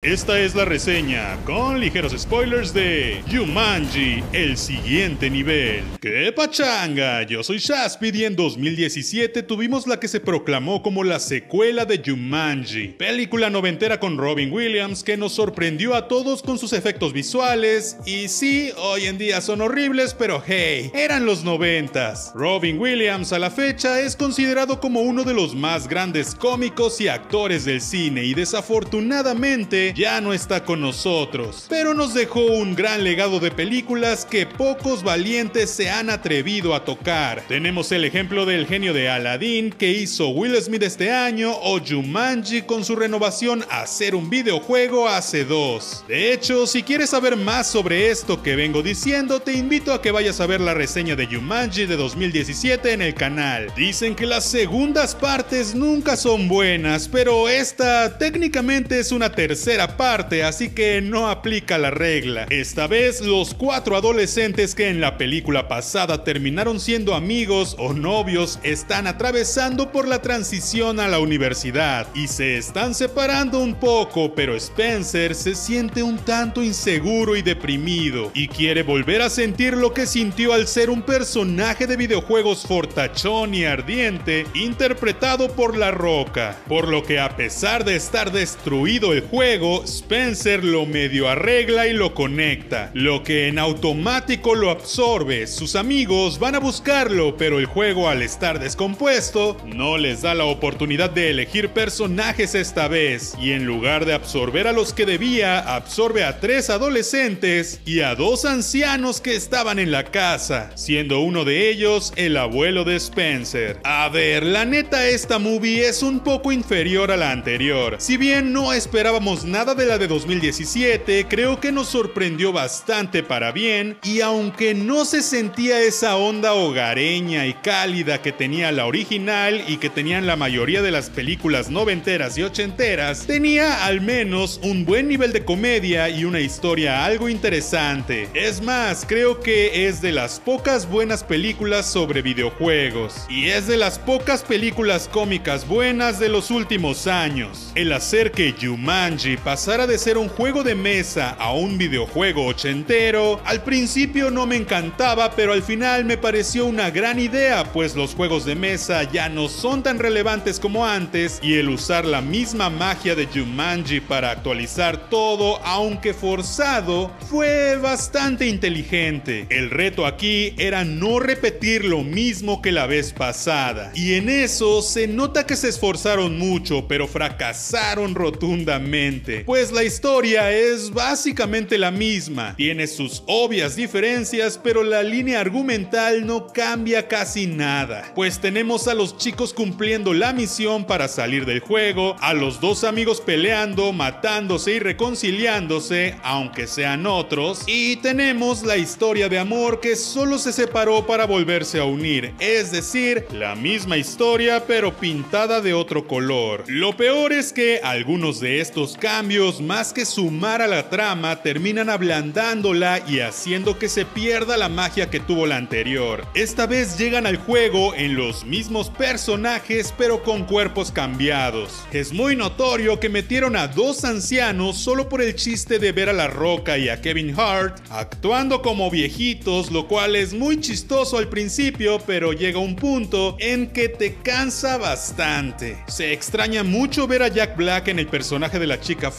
Esta es la reseña con ligeros spoilers de Jumanji, el siguiente nivel. ¡Qué pachanga! Yo soy Shaspid y en 2017 tuvimos la que se proclamó como la secuela de Jumanji, película noventera con Robin Williams que nos sorprendió a todos con sus efectos visuales y sí, hoy en día son horribles, pero hey, eran los noventas. Robin Williams a la fecha es considerado como uno de los más grandes cómicos y actores del cine y desafortunadamente ya no está con nosotros, pero nos dejó un gran legado de películas que pocos valientes se han atrevido a tocar. Tenemos el ejemplo del genio de Aladdin que hizo Will Smith este año o Jumanji con su renovación a ser un videojuego hace dos. De hecho, si quieres saber más sobre esto que vengo diciendo, te invito a que vayas a ver la reseña de Jumanji de 2017 en el canal. Dicen que las segundas partes nunca son buenas, pero esta técnicamente es una tercera parte, así que no aplica la regla. Esta vez, los cuatro adolescentes que en la película pasada terminaron siendo amigos o novios están atravesando por la transición a la universidad y se están separando un poco, pero Spencer se siente un tanto inseguro y deprimido y quiere volver a sentir lo que sintió al ser un personaje de videojuegos fortachón y ardiente interpretado por La Roca, por lo que a pesar de estar destruido el juego, Spencer lo medio arregla y lo conecta, lo que en automático lo absorbe. Sus amigos van a buscarlo, pero el juego al estar descompuesto no les da la oportunidad de elegir personajes esta vez, y en lugar de absorber a los que debía, absorbe a tres adolescentes y a dos ancianos que estaban en la casa, siendo uno de ellos el abuelo de Spencer. A ver, la neta esta movie es un poco inferior a la anterior, si bien no esperábamos nada nada de la de 2017 creo que nos sorprendió bastante para bien y aunque no se sentía esa onda hogareña y cálida que tenía la original y que tenían la mayoría de las películas noventeras y ochenteras, tenía al menos un buen nivel de comedia y una historia algo interesante. Es más, creo que es de las pocas buenas películas sobre videojuegos y es de las pocas películas cómicas buenas de los últimos años. El hacer que Jumanji pasara de ser un juego de mesa a un videojuego ochentero, al principio no me encantaba, pero al final me pareció una gran idea, pues los juegos de mesa ya no son tan relevantes como antes y el usar la misma magia de Jumanji para actualizar todo, aunque forzado, fue bastante inteligente. El reto aquí era no repetir lo mismo que la vez pasada, y en eso se nota que se esforzaron mucho, pero fracasaron rotundamente pues la historia es básicamente la misma. Tiene sus obvias diferencias, pero la línea argumental no cambia casi nada. Pues tenemos a los chicos cumpliendo la misión para salir del juego, a los dos amigos peleando, matándose y reconciliándose, aunque sean otros, y tenemos la historia de amor que solo se separó para volverse a unir, es decir, la misma historia pero pintada de otro color. Lo peor es que algunos de estos cambios más que sumar a la trama, terminan ablandándola y haciendo que se pierda la magia que tuvo la anterior. Esta vez llegan al juego en los mismos personajes, pero con cuerpos cambiados. Es muy notorio que metieron a dos ancianos solo por el chiste de ver a La Roca y a Kevin Hart actuando como viejitos, lo cual es muy chistoso al principio, pero llega un punto en que te cansa bastante. Se extraña mucho ver a Jack Black en el personaje de la chica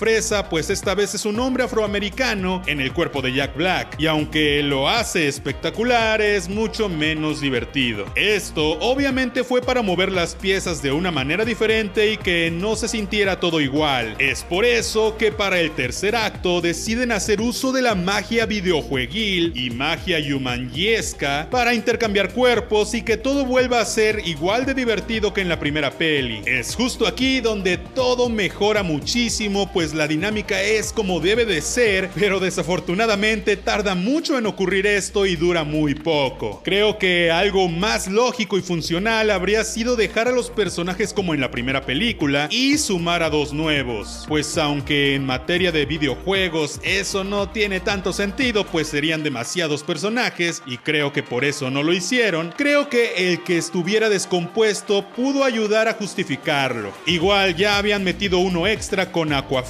pues esta vez es un hombre afroamericano en el cuerpo de Jack Black, y aunque lo hace espectacular, es mucho menos divertido. Esto obviamente fue para mover las piezas de una manera diferente y que no se sintiera todo igual. Es por eso que para el tercer acto deciden hacer uso de la magia videojueguil y magia yumanyesca para intercambiar cuerpos y que todo vuelva a ser igual de divertido que en la primera peli. Es justo aquí donde todo mejora muchísimo, pues la dinámica es como debe de ser, pero desafortunadamente tarda mucho en ocurrir esto y dura muy poco. Creo que algo más lógico y funcional habría sido dejar a los personajes como en la primera película y sumar a dos nuevos, pues aunque en materia de videojuegos eso no tiene tanto sentido, pues serían demasiados personajes y creo que por eso no lo hicieron, creo que el que estuviera descompuesto pudo ayudar a justificarlo. Igual ya habían metido uno extra con Aquafina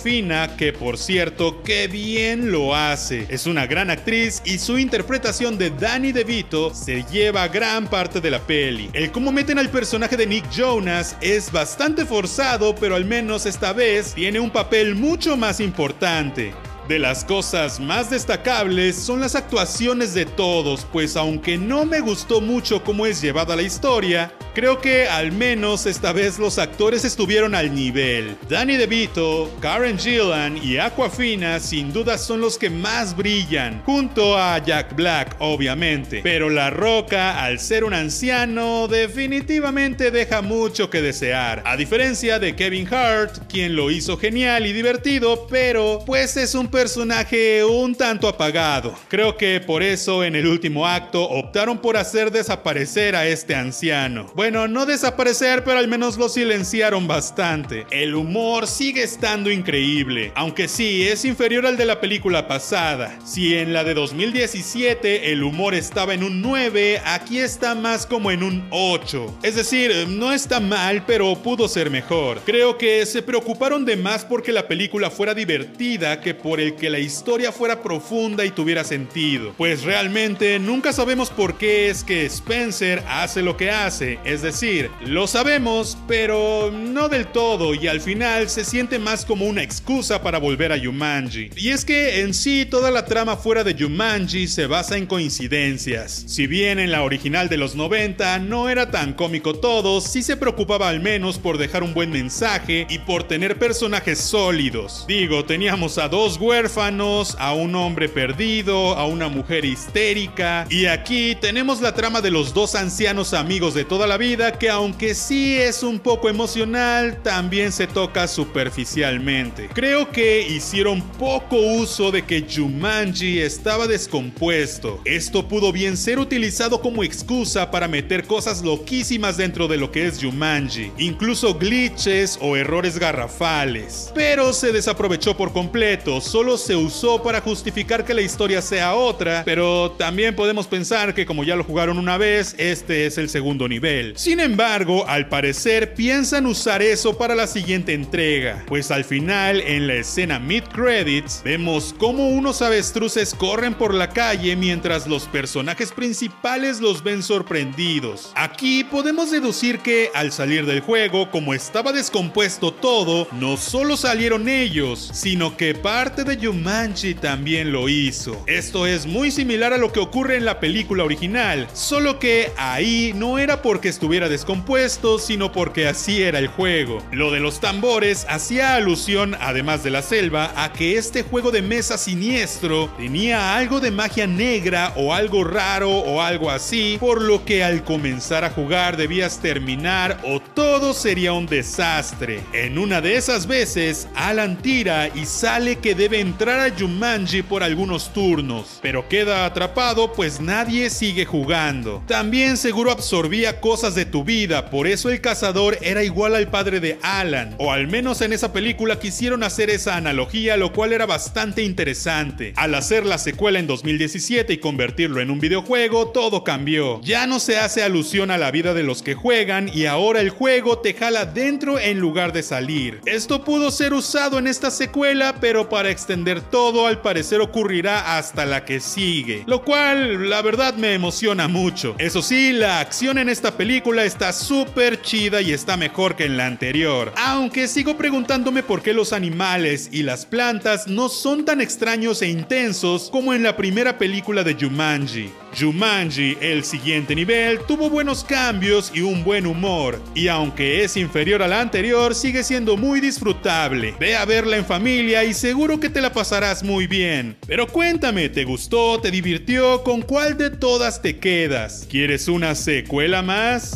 Que por cierto, qué bien lo hace. Es una gran actriz y su interpretación de Danny DeVito se lleva gran parte de la peli. El cómo meten al personaje de Nick Jonas es bastante forzado, pero al menos esta vez tiene un papel mucho más importante. De las cosas más destacables son las actuaciones de todos, pues aunque no me gustó mucho cómo es llevada la historia, creo que al menos esta vez los actores estuvieron al nivel. Danny DeVito, Karen Gillan y Aquafina sin duda son los que más brillan, junto a Jack Black obviamente, pero La Roca al ser un anciano definitivamente deja mucho que desear, a diferencia de Kevin Hart, quien lo hizo genial y divertido, pero pues es un personaje un tanto apagado. Creo que por eso en el último acto optaron por hacer desaparecer a este anciano. Bueno, no desaparecer, pero al menos lo silenciaron bastante. El humor sigue estando increíble, aunque sí, es inferior al de la película pasada. Si en la de 2017 el humor estaba en un 9, aquí está más como en un 8. Es decir, no está mal, pero pudo ser mejor. Creo que se preocuparon de más porque la película fuera divertida que por el que la historia fuera profunda y tuviera sentido. Pues realmente nunca sabemos por qué es que Spencer hace lo que hace. Es decir, lo sabemos, pero no del todo y al final se siente más como una excusa para volver a Jumanji. Y es que en sí toda la trama fuera de Jumanji se basa en coincidencias. Si bien en la original de los 90 no era tan cómico todo, sí se preocupaba al menos por dejar un buen mensaje y por tener personajes sólidos. Digo, teníamos a dos huérfanos, a un hombre perdido, a una mujer histérica. Y aquí tenemos la trama de los dos ancianos amigos de toda la vida que aunque sí es un poco emocional, también se toca superficialmente. Creo que hicieron poco uso de que Jumanji estaba descompuesto. Esto pudo bien ser utilizado como excusa para meter cosas loquísimas dentro de lo que es Jumanji, incluso glitches o errores garrafales. Pero se desaprovechó por completo, solo se usó para justificar que la historia sea otra, pero también podemos pensar que como ya lo jugaron una vez, este es el segundo nivel. Sin embargo, al parecer piensan usar eso para la siguiente entrega, pues al final, en la escena mid credits, vemos cómo unos avestruces corren por la calle mientras los personajes principales los ven sorprendidos. Aquí podemos deducir que al salir del juego, como estaba descompuesto todo, no solo salieron ellos, sino que parte de Jumanji también lo hizo. Esto es muy similar a lo que ocurre en la película original, solo que ahí no era porque estuviera descompuesto, sino porque así era el juego. Lo de los tambores hacía alusión, además de la selva, a que este juego de mesa siniestro tenía algo de magia negra o algo raro o algo así, por lo que al comenzar a jugar debías terminar o todo sería un desastre. En una de esas veces, Alan tira y sale que debe entrar a Jumanji por algunos turnos, pero queda atrapado pues nadie sigue jugando. También seguro absorbía cosas de tu vida, por eso el cazador era igual al padre de Alan, o al menos en esa película quisieron hacer esa analogía, lo cual era bastante interesante. Al hacer la secuela en 2017 y convertirlo en un videojuego, todo cambió. Ya no se hace alusión a la vida de los que juegan y ahora el juego te jala dentro en lugar de salir. Esto pudo ser usado en esta secuela, pero para extender todo al parecer ocurrirá hasta la que sigue, lo cual la verdad me emociona mucho. Eso sí, la acción en esta película está súper chida y está mejor que en la anterior, aunque sigo preguntándome por qué los animales y las plantas no son tan extraños e intensos como en la primera película de Jumanji. Jumanji, el siguiente nivel, tuvo buenos cambios y un buen humor, y aunque es inferior a la anterior, sigue siendo muy disfrutable. Ve a verla en familia y seguro que te la pasarás muy bien. Pero cuéntame, ¿te gustó? ¿Te divirtió? ¿Con cuál de todas te quedas? ¿Quieres una secuela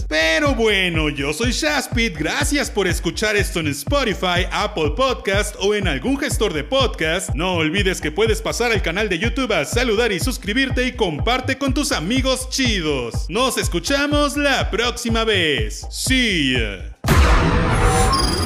Pero bueno, yo soy Shaspit, gracias por escuchar esto en Spotify, Apple Podcast o en algún gestor de podcast. No olvides que puedes pasar al canal de YouTube a saludar y suscribirte y comparte con tus amigos chidos. Nos escuchamos la próxima vez. See ya.